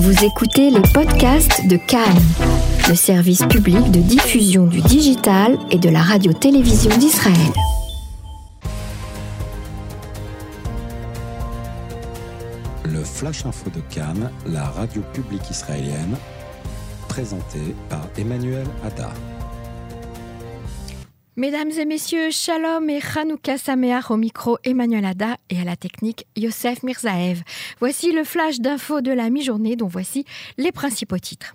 Vous écoutez les podcasts de Cannes, le service public de diffusion du digital et de la radio-télévision d'Israël. Le Flash Info de Cannes, la radio publique israélienne, présenté par Emmanuel Hadar. Mesdames et messieurs, Shalom et Hanouka Sameach au micro Emmanuel Ada et à la technique Yosef Mirzaev. Voici le flash d'infos de la mi-journée dont voici les principaux titres.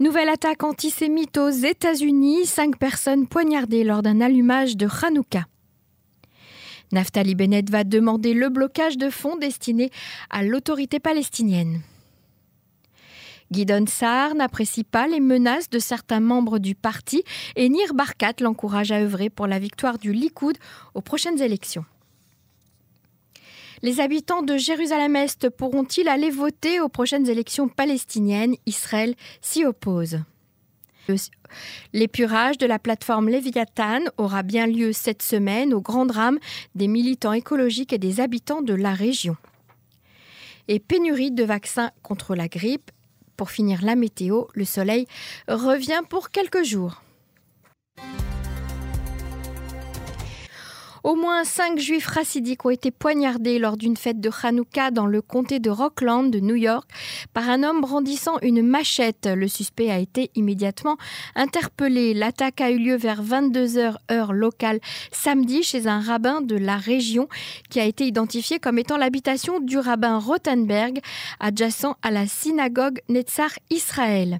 Nouvelle attaque antisémite aux États-Unis, cinq personnes poignardées lors d'un allumage de Hanouka. Naftali Bennett va demander le blocage de fonds destinés à l'autorité palestinienne. Guidon Saar n'apprécie pas les menaces de certains membres du parti et Nir Barkat l'encourage à œuvrer pour la victoire du Likoud aux prochaines élections. Les habitants de Jérusalem-Est pourront-ils aller voter aux prochaines élections palestiniennes? Israël s'y oppose. L'épurage de la plateforme Léviathan aura bien lieu cette semaine au grand drame des militants écologiques et des habitants de la région. Et pénurie de vaccins contre la grippe pour finir la météo, le soleil revient pour quelques jours. Au moins cinq juifs racidiques ont été poignardés lors d'une fête de Hanouka dans le comté de Rockland de New York par un homme brandissant une machette. Le suspect a été immédiatement interpellé. L'attaque a eu lieu vers 22h heure locale samedi chez un rabbin de la région qui a été identifié comme étant l'habitation du rabbin Rothenberg adjacent à la synagogue Netzar Israël.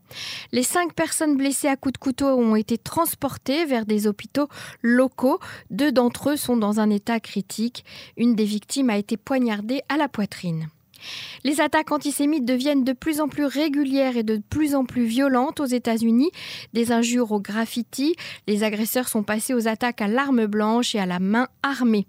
Les cinq personnes blessées à coups de couteau ont été transportées vers des hôpitaux locaux. Deux d'entre eux sont dans un état critique. Une des victimes a été poignardée à la poitrine. Les attaques antisémites deviennent de plus en plus régulières et de plus en plus violentes aux États-Unis. Des injures au graffiti, les agresseurs sont passés aux attaques à l'arme blanche et à la main armée.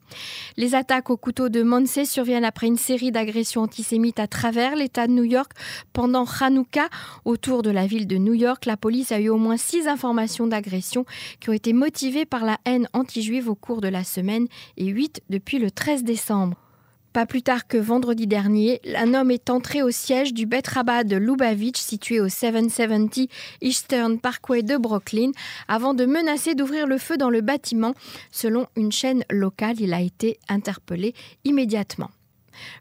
Les attaques au couteau de Monsey surviennent après une série d'agressions antisémites à travers l'État de New York pendant Hanouka. Autour de la ville de New York, la police a eu au moins six informations d'agressions qui ont été motivées par la haine anti-juive au cours de la semaine et huit depuis le 13 décembre. Pas plus tard que vendredi dernier, un homme est entré au siège du Bet Rabbah de Lubavitch, situé au 770 Eastern Parkway de Brooklyn, avant de menacer d'ouvrir le feu dans le bâtiment. Selon une chaîne locale, il a été interpellé immédiatement.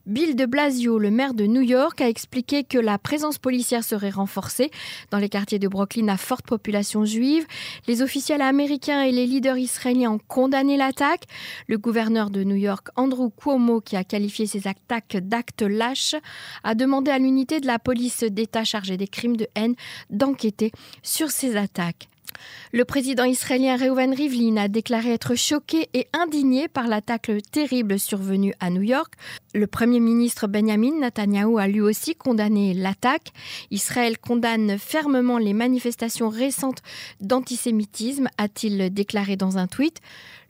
Bill de Blasio, le maire de New York, a expliqué que la présence policière serait renforcée dans les quartiers de Brooklyn à forte population juive. Les officiels américains et les leaders israéliens ont condamné l'attaque. Le gouverneur de New York, Andrew Cuomo, qui a qualifié ces attaques d'actes lâches, a demandé à l'unité de la police d'État chargée des crimes de haine d'enquêter sur ces attaques. Le président israélien Reuven Rivlin a déclaré être choqué et indigné par l'attaque terrible survenue à New York. Le premier ministre Benjamin Netanyahu a lui aussi condamné l'attaque. Israël condamne fermement les manifestations récentes d'antisémitisme, a-t-il déclaré dans un tweet.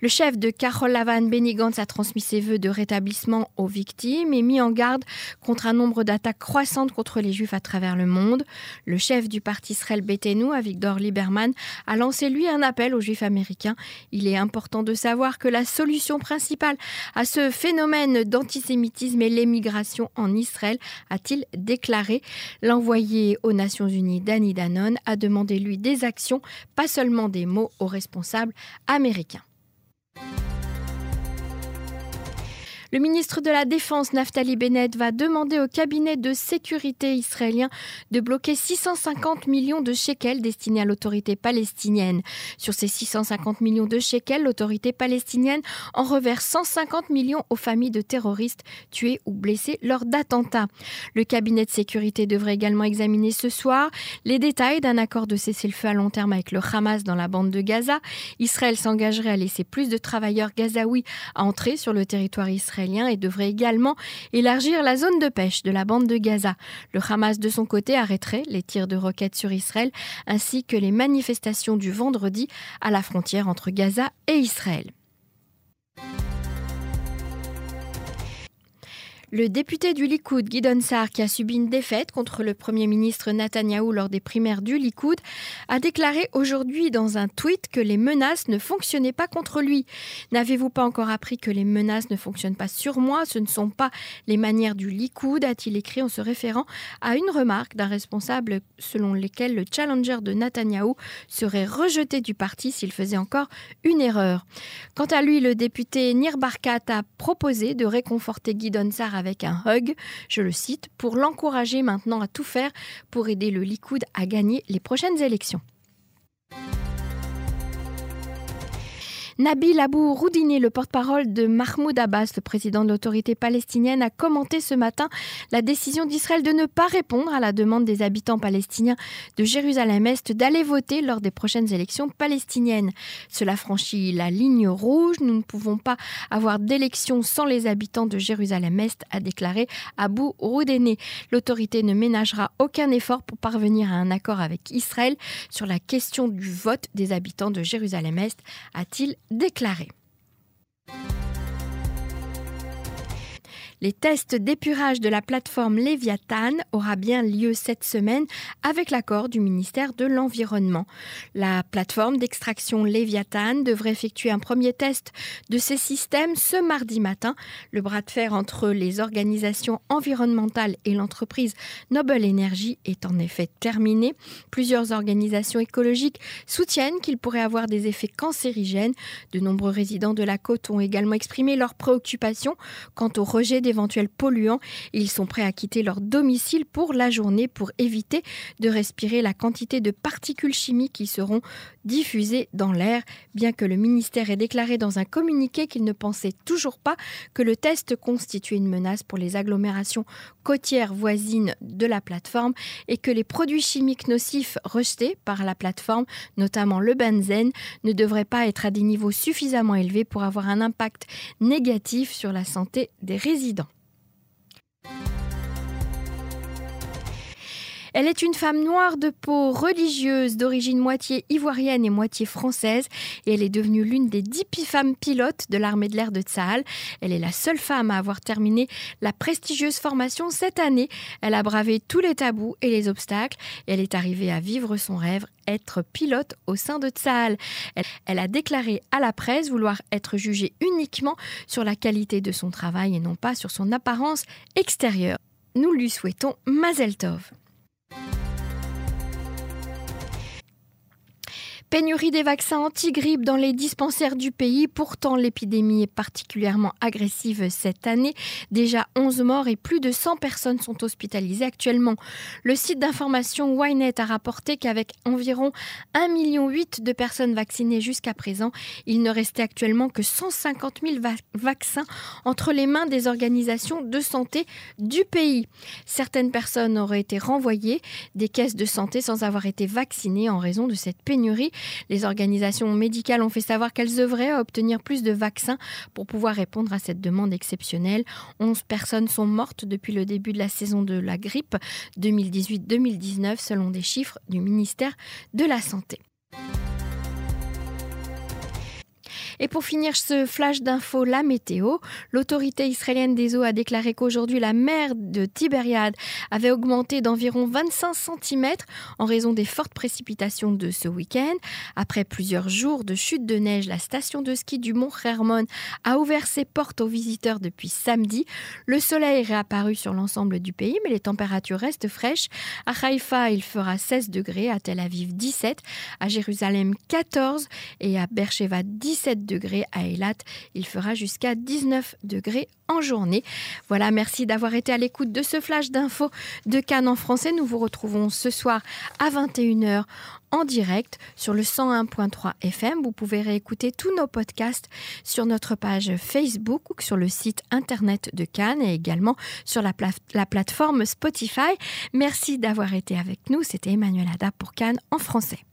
Le chef de Carol Lavan, Benny Gantz, a transmis ses voeux de rétablissement aux victimes et mis en garde contre un nombre d'attaques croissantes contre les juifs à travers le monde. Le chef du parti Israël Betenu, Avigdor Lieberman, a lancé lui un appel aux juifs américains. Il est important de savoir que la solution principale à ce phénomène d'antisémitisme est l'émigration en Israël, a-t-il déclaré. L'envoyé aux Nations Unies, Danny Danone, a demandé lui des actions, pas seulement des mots aux responsables américains. Le ministre de la Défense, Naftali Bennett, va demander au cabinet de sécurité israélien de bloquer 650 millions de shekels destinés à l'autorité palestinienne. Sur ces 650 millions de shekels, l'autorité palestinienne en reverse 150 millions aux familles de terroristes tués ou blessés lors d'attentats. Le cabinet de sécurité devrait également examiner ce soir les détails d'un accord de cessez-le-feu à long terme avec le Hamas dans la bande de Gaza. Israël s'engagerait à laisser plus de travailleurs gazaouis entrer sur le territoire israélien et devrait également élargir la zone de pêche de la bande de Gaza. Le Hamas, de son côté, arrêterait les tirs de roquettes sur Israël ainsi que les manifestations du vendredi à la frontière entre Gaza et Israël. Le député du Likoud, Guy Donsar, qui a subi une défaite contre le Premier ministre Netanyahou lors des primaires du Likoud, a déclaré aujourd'hui dans un tweet que les menaces ne fonctionnaient pas contre lui. N'avez-vous pas encore appris que les menaces ne fonctionnent pas sur moi? Ce ne sont pas les manières du Likoud, a-t-il écrit en se référant à une remarque d'un responsable selon lesquelles le challenger de Netanyahou serait rejeté du parti s'il faisait encore une erreur. Quant à lui, le député Nir Barkat a proposé de réconforter Guy Donsar avec un hug, je le cite, pour l'encourager maintenant à tout faire pour aider le Likoud à gagner les prochaines élections. Nabil Abou Roudini, le porte-parole de Mahmoud Abbas, le président de l'autorité palestinienne, a commenté ce matin la décision d'Israël de ne pas répondre à la demande des habitants palestiniens de Jérusalem-Est d'aller voter lors des prochaines élections palestiniennes. Cela franchit la ligne rouge. Nous ne pouvons pas avoir d'élections sans les habitants de Jérusalem-Est, a déclaré Abou Roudini. L'autorité ne ménagera aucun effort pour parvenir à un accord avec Israël sur la question du vote des habitants de Jérusalem-Est, a-t-il déclaré. Les tests d'épurage de la plateforme Léviathan aura bien lieu cette semaine avec l'accord du ministère de l'Environnement. La plateforme d'extraction Léviathan devrait effectuer un premier test de ces systèmes ce mardi matin. Le bras de fer entre les organisations environnementales et l'entreprise Noble Energy est en effet terminé. Plusieurs organisations écologiques soutiennent qu'il pourrait avoir des effets cancérigènes. De nombreux résidents de la côte ont également exprimé leurs préoccupations quant au rejet des éventuels polluants. Ils sont prêts à quitter leur domicile pour la journée pour éviter de respirer la quantité de particules chimiques qui seront diffusées dans l'air, bien que le ministère ait déclaré dans un communiqué qu'il ne pensait toujours pas que le test constituait une menace pour les agglomérations côtières voisines de la plateforme et que les produits chimiques nocifs rejetés par la plateforme, notamment le benzène, ne devraient pas être à des niveaux suffisamment élevés pour avoir un impact négatif sur la santé des résidents. Elle est une femme noire de peau religieuse d'origine moitié ivoirienne et moitié française et elle est devenue l'une des dix femmes pilotes de l'armée de l'air de Tsahal. Elle est la seule femme à avoir terminé la prestigieuse formation cette année. Elle a bravé tous les tabous et les obstacles et elle est arrivée à vivre son rêve, être pilote au sein de Tsahal. Elle, elle a déclaré à la presse vouloir être jugée uniquement sur la qualité de son travail et non pas sur son apparence extérieure. Nous lui souhaitons Mazel Tov. Thank you. Pénurie des vaccins anti-grippe dans les dispensaires du pays. Pourtant, l'épidémie est particulièrement agressive cette année. Déjà 11 morts et plus de 100 personnes sont hospitalisées actuellement. Le site d'information Ynet a rapporté qu'avec environ 1,8 million de personnes vaccinées jusqu'à présent, il ne restait actuellement que 150 000 vaccins entre les mains des organisations de santé du pays. Certaines personnes auraient été renvoyées des caisses de santé sans avoir été vaccinées en raison de cette pénurie. Les organisations médicales ont fait savoir qu'elles œuvraient à obtenir plus de vaccins pour pouvoir répondre à cette demande exceptionnelle. 11 personnes sont mortes depuis le début de la saison de la grippe 2018-2019 selon des chiffres du ministère de la Santé. Et pour finir ce flash d'infos, la météo, l'autorité israélienne des eaux a déclaré qu'aujourd'hui la mer de Tibériade avait augmenté d'environ 25 cm en raison des fortes précipitations de ce week-end. Après plusieurs jours de chute de neige, la station de ski du Mont Hermon a ouvert ses portes aux visiteurs depuis samedi. Le soleil est réapparu sur l'ensemble du pays, mais les températures restent fraîches. À Haïfa, il fera 16 degrés, à Tel Aviv 17, à Jérusalem 14 et à Beersheba 17 degrés degrés à Eilat. Il fera jusqu'à 19 degrés en journée. Voilà, merci d'avoir été à l'écoute de ce flash d'infos de Cannes en français. Nous vous retrouvons ce soir à 21h en direct sur le 101.3 FM. Vous pouvez réécouter tous nos podcasts sur notre page Facebook ou sur le site internet de Cannes et également sur la, la plateforme Spotify. Merci d'avoir été avec nous. C'était Emmanuel Ada pour Cannes en français.